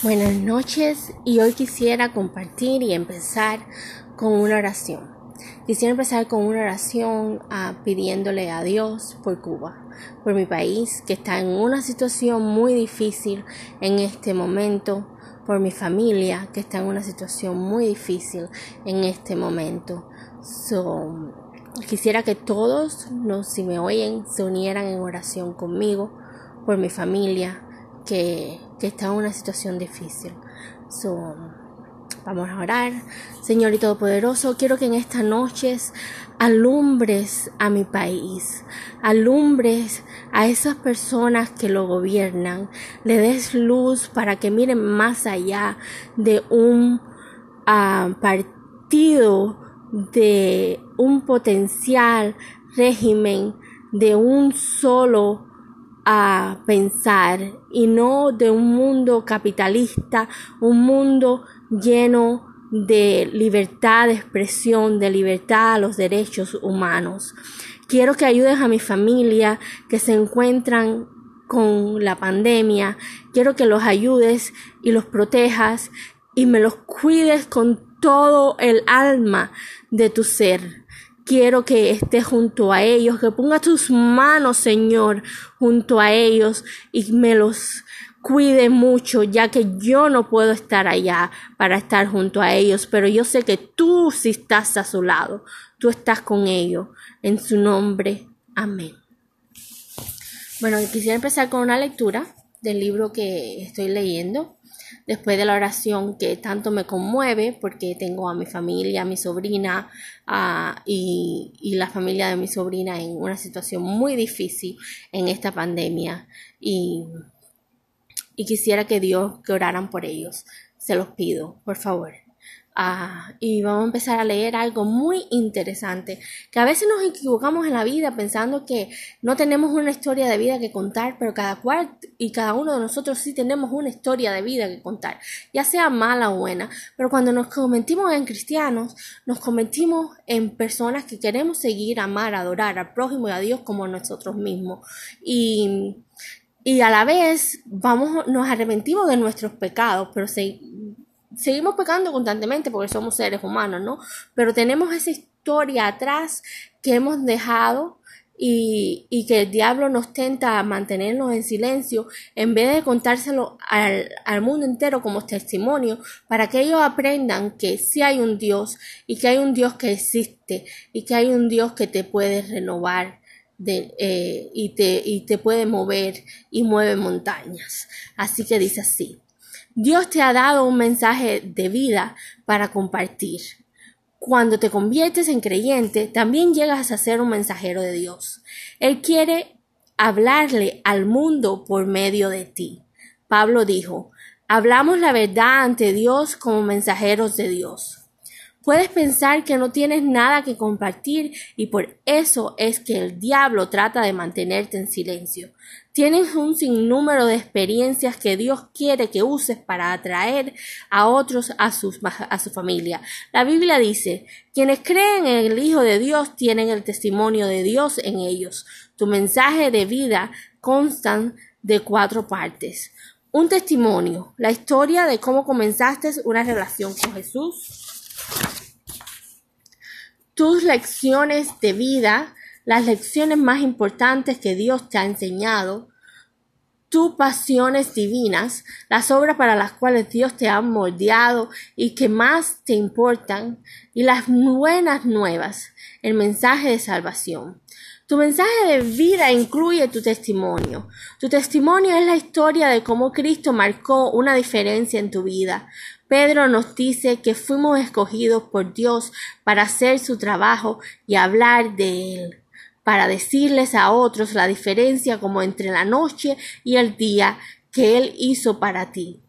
Buenas noches y hoy quisiera compartir y empezar con una oración. Quisiera empezar con una oración ah, pidiéndole a Dios por Cuba, por mi país que está en una situación muy difícil en este momento, por mi familia que está en una situación muy difícil en este momento. quisiera que todos, los, si me oyen, se unieran en oración conmigo por mi familia, que, está en una situación difícil. vamos a orar. Señor y Todopoderoso, quiero que en estas noches alumbres a mi país, alumbres a esas personas que lo gobiernan, le des luz para que miren más allá de un ah, partido, de un potencial régimen, de un solo a pensar y no de un mundo capitalista, un mundo lleno de libertad de expresión, de libertad a los derechos humanos. Quiero que ayudes a mi familia que se encuentran con la pandemia. Quiero que los ayudes y los protejas y me los cuides con todo el alma de tu ser quiero que estés junto a ellos, que pongas tus manos, Señor, junto a ellos y me los cuide mucho, ya que yo no puedo estar allá para estar junto a ellos, pero yo sé que tú sí estás a su lado, tú estás con ellos, en su nombre, amén. Bueno, quisiera empezar con una lectura del libro que estoy leyendo después de la oración que tanto me conmueve porque tengo a mi familia, a mi sobrina y, y, la familia de mi sobrina en una situación muy difícil en esta pandemia y, y quisiera que Dios que oraran por ellos. Se los pido, por favor. Ah, y vamos a empezar a leer algo muy interesante, que a veces nos equivocamos en la vida pensando que no tenemos una historia de vida que contar, pero cada cual y cada uno de nosotros sí tenemos una historia de vida que contar, ya sea mala o buena, pero cuando nos convertimos en cristianos, nos convertimos en personas que queremos seguir, amar, adorar al prójimo y a Dios como nosotros mismos. Y y a la vez vamos, nos arrepentimos de nuestros pecados, pero se, seguimos pecando constantemente porque somos seres humanos, ¿no? Pero tenemos esa historia atrás que hemos dejado y, y, que el diablo nos tenta a mantenernos en silencio en vez de contárselo al, al, mundo entero como testimonio para que ellos aprendan que sí hay un Dios y que hay un Dios que existe y que hay un Dios que te puede renovar de, eh, y, te, y te puede mover y mueve montañas. Así que dice así. Dios te ha dado un mensaje de vida para compartir. Cuando te conviertes en creyente, también llegas a ser un mensajero de Dios. Él quiere hablarle al mundo por medio de ti. Pablo dijo, hablamos la verdad ante Dios como mensajeros de Dios. Puedes pensar que no tienes nada que compartir y por eso es que el diablo trata de mantenerte en silencio. Tienes un sinnúmero de experiencias que Dios quiere que uses para atraer a otros a, a su familia. La Biblia dice, quienes creen en el Hijo de Dios tienen el testimonio de Dios en ellos. Tu mensaje de vida consta de cuatro partes. Un testimonio, la historia de cómo comenzaste una relación con Jesús tus lecciones de vida, las lecciones más importantes que Dios te ha enseñado, tus pasiones divinas, las obras para las cuales Dios te ha moldeado y que más te importan, y las buenas nuevas, el mensaje de salvación. Tu mensaje de vida incluye tu testimonio. Tu testimonio es la historia de cómo Cristo marcó una diferencia en tu vida, Pedro nos dice que fuimos escogidos por Dios para hacer su trabajo y hablar de él, para decirles a otros la diferencia como entre la noche y el día que él hizo para ti.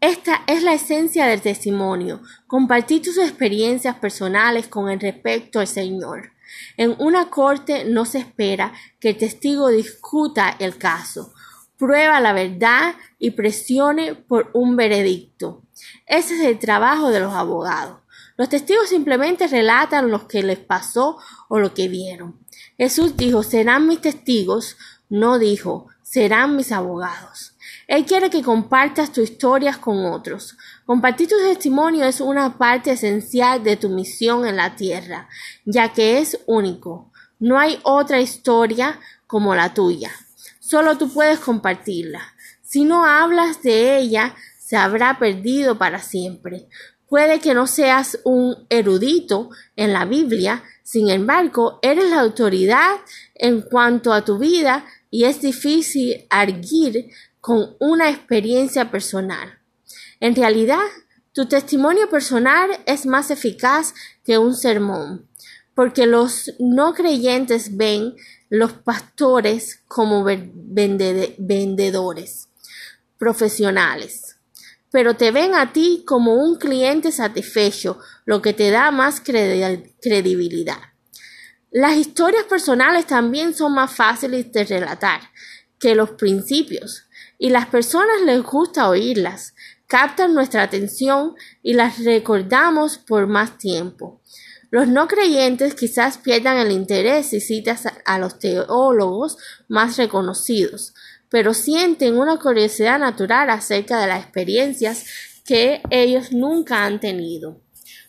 Esta es la esencia del testimonio, compartir tus experiencias personales con respecto al Señor. En una corte no se espera que el testigo discuta el caso, prueba la verdad y presione por un veredicto. Ese es el trabajo de los abogados. Los testigos simplemente relatan lo que les pasó o lo que vieron. Jesús dijo, serán mis testigos, no dijo, serán mis abogados. Él quiere que compartas tus historias con otros. Compartir tu testimonio es una parte esencial de tu misión en la tierra, ya que es único. No hay otra historia como la tuya. Solo tú puedes compartirla. Si no hablas de ella, se habrá perdido para siempre. Puede que no seas un erudito en la Biblia, sin embargo, eres la autoridad en cuanto a tu vida y es difícil arguir con una experiencia personal. En realidad, tu testimonio personal es más eficaz que un sermón, porque los no creyentes ven los pastores como vendedores profesionales, pero te ven a ti como un cliente satisfecho, lo que te da más credibilidad. Las historias personales también son más fáciles de relatar que los principios, y las personas les gusta oírlas, captan nuestra atención y las recordamos por más tiempo. Los no creyentes quizás pierdan el interés si citas a los teólogos más reconocidos, pero sienten una curiosidad natural acerca de las experiencias que ellos nunca han tenido.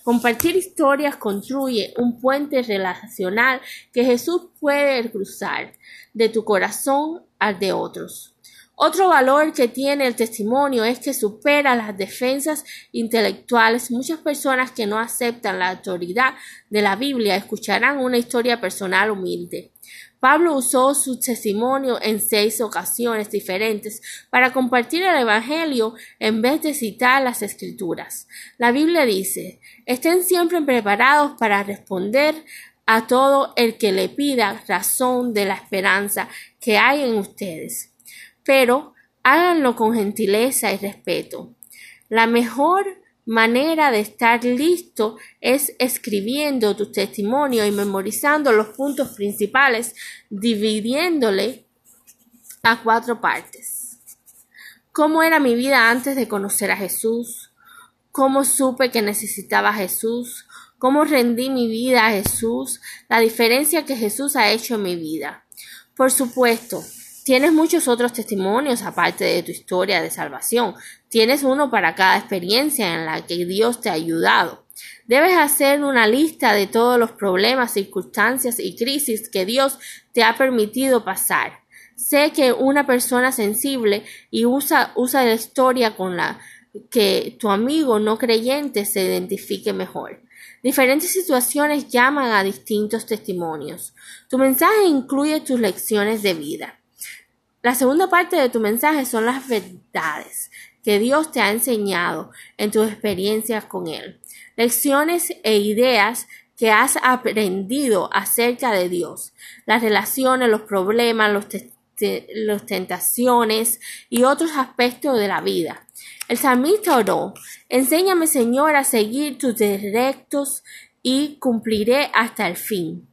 Compartir historias construye un puente relacional que Jesús puede cruzar de tu corazón al de otros. Otro valor que tiene el testimonio es que supera las defensas intelectuales. Muchas personas que no aceptan la autoridad de la Biblia escucharán una historia personal humilde. Pablo usó su testimonio en seis ocasiones diferentes para compartir el Evangelio en vez de citar las Escrituras. La Biblia dice, estén siempre preparados para responder a todo el que le pida razón de la esperanza que hay en ustedes. Pero háganlo con gentileza y respeto. La mejor manera de estar listo es escribiendo tu testimonio y memorizando los puntos principales, dividiéndole a cuatro partes. ¿Cómo era mi vida antes de conocer a Jesús? ¿Cómo supe que necesitaba a Jesús? ¿Cómo rendí mi vida a Jesús? La diferencia que Jesús ha hecho en mi vida. Por supuesto, Tienes muchos otros testimonios aparte de tu historia de salvación. Tienes uno para cada experiencia en la que Dios te ha ayudado. Debes hacer una lista de todos los problemas, circunstancias y crisis que Dios te ha permitido pasar. Sé que una persona sensible y usa, usa la historia con la que tu amigo no creyente se identifique mejor. Diferentes situaciones llaman a distintos testimonios. Tu mensaje incluye tus lecciones de vida. La segunda parte de tu mensaje son las verdades que Dios te ha enseñado en tus experiencias con Él, lecciones e ideas que has aprendido acerca de Dios, las relaciones, los problemas, los, tentaciones y otros aspectos de la vida. El salmista oró, enséñame Señor a seguir tus directos y cumpliré hasta el fin.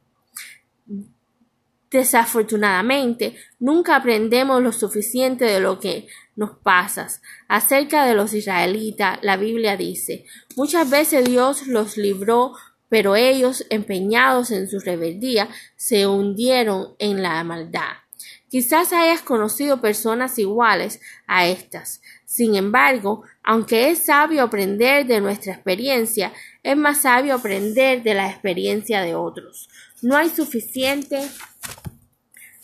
Desafortunadamente, nunca aprendemos lo suficiente de lo que nos pasa. Acerca de los israelitas, la Biblia dice, muchas veces Dios los libró, pero ellos, empeñados en su rebeldía, se hundieron en la maldad. Quizás hayas conocido personas iguales a estas. Sin embargo, aunque es sabio aprender de nuestra experiencia, es más sabio aprender de la experiencia de otros. No hay suficiente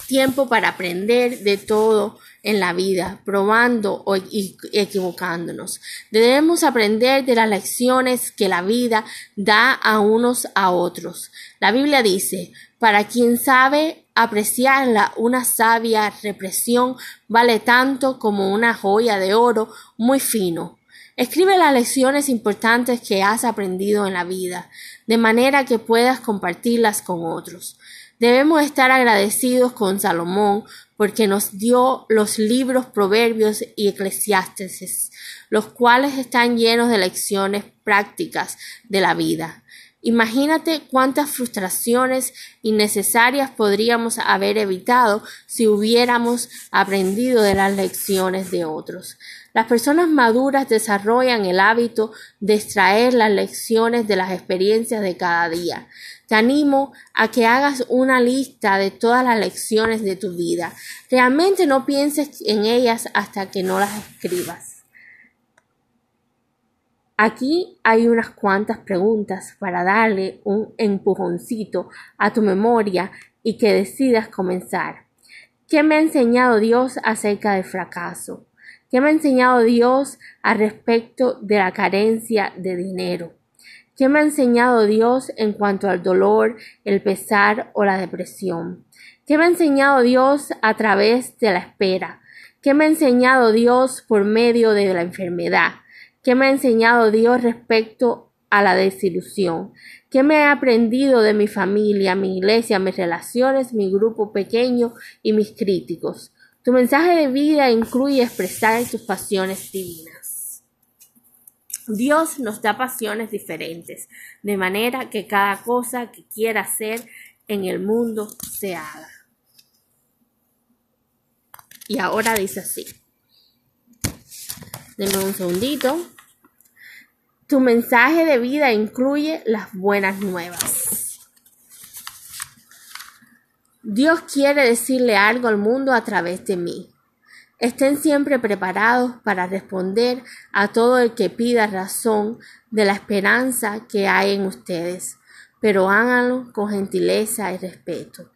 tiempo para aprender de todo en la vida, probando y equivocándonos. Debemos aprender de las lecciones que la vida da a unos a otros. La Biblia dice, para quien sabe apreciarla, una sabia represión vale tanto como una joya de oro muy fino. Escribe las lecciones importantes que has aprendido en la vida, de manera que puedas compartirlas con otros. Debemos estar agradecidos con Salomón porque nos dio los libros Proverbios y Eclesiastes, los cuales están llenos de lecciones prácticas de la vida. Imagínate cuántas frustraciones innecesarias podríamos haber evitado si hubiéramos aprendido de las lecciones de otros. Las personas maduras desarrollan el hábito de extraer las lecciones de las experiencias de cada día. Te animo a que hagas una lista de todas las lecciones de tu vida. Realmente no pienses en ellas hasta que no las escribas. Aquí hay unas cuantas preguntas para darle un empujoncito a tu memoria y que decidas comenzar. ¿Qué me ha enseñado Dios acerca del fracaso? ¿Qué me ha enseñado Dios al respecto de la carencia de dinero? ¿Qué me ha enseñado Dios en cuanto al dolor, el pesar o la depresión? ¿Qué me ha enseñado Dios a través de la espera? ¿Qué me ha enseñado Dios por medio de la enfermedad? ¿Qué me ha enseñado Dios respecto a la desilusión? ¿Qué me he aprendido de mi familia, mi iglesia, mis relaciones, mi grupo pequeño y mis críticos? Tu mensaje de vida incluye expresar tus pasiones divinas. Dios nos da pasiones diferentes, de manera que cada cosa que quiera hacer en el mundo se haga. Y ahora dice así. Denme un segundito. Tu mensaje de vida incluye las buenas nuevas. Dios quiere decirle algo al mundo a través de mí. Estén siempre preparados para responder a todo el que pida razón de la esperanza que hay en ustedes, pero háganlo con gentileza y respeto.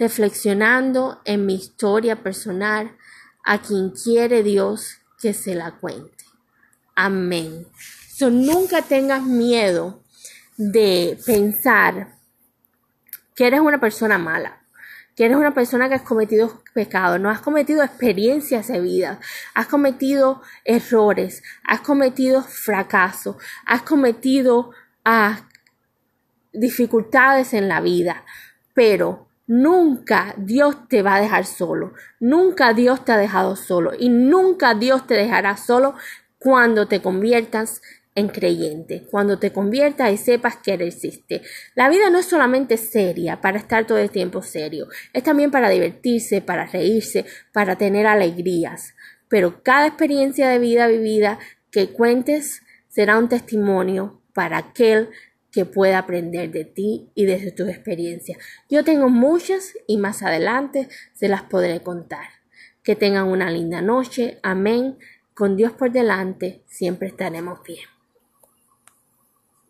Reflexionando en mi historia personal, a quien quiere Dios que se la cuente. Amén. So, nunca tengas miedo de pensar que eres una persona mala, que eres una persona que has cometido pecados, no has cometido experiencias de vida, has cometido errores, has cometido fracasos, has cometido ah, dificultades en la vida, pero Nunca Dios te va a dejar solo, nunca Dios te ha dejado solo y nunca Dios te dejará solo cuando te conviertas en creyente, cuando te conviertas y sepas que existe. La vida no es solamente seria para estar todo el tiempo serio, es también para divertirse, para reírse, para tener alegrías. Pero cada experiencia de vida vivida que cuentes será un testimonio para aquel que pueda aprender de ti y de tus experiencias. Yo tengo muchas y más adelante se las podré contar. Que tengan una linda noche. Amén. Con Dios por delante siempre estaremos bien.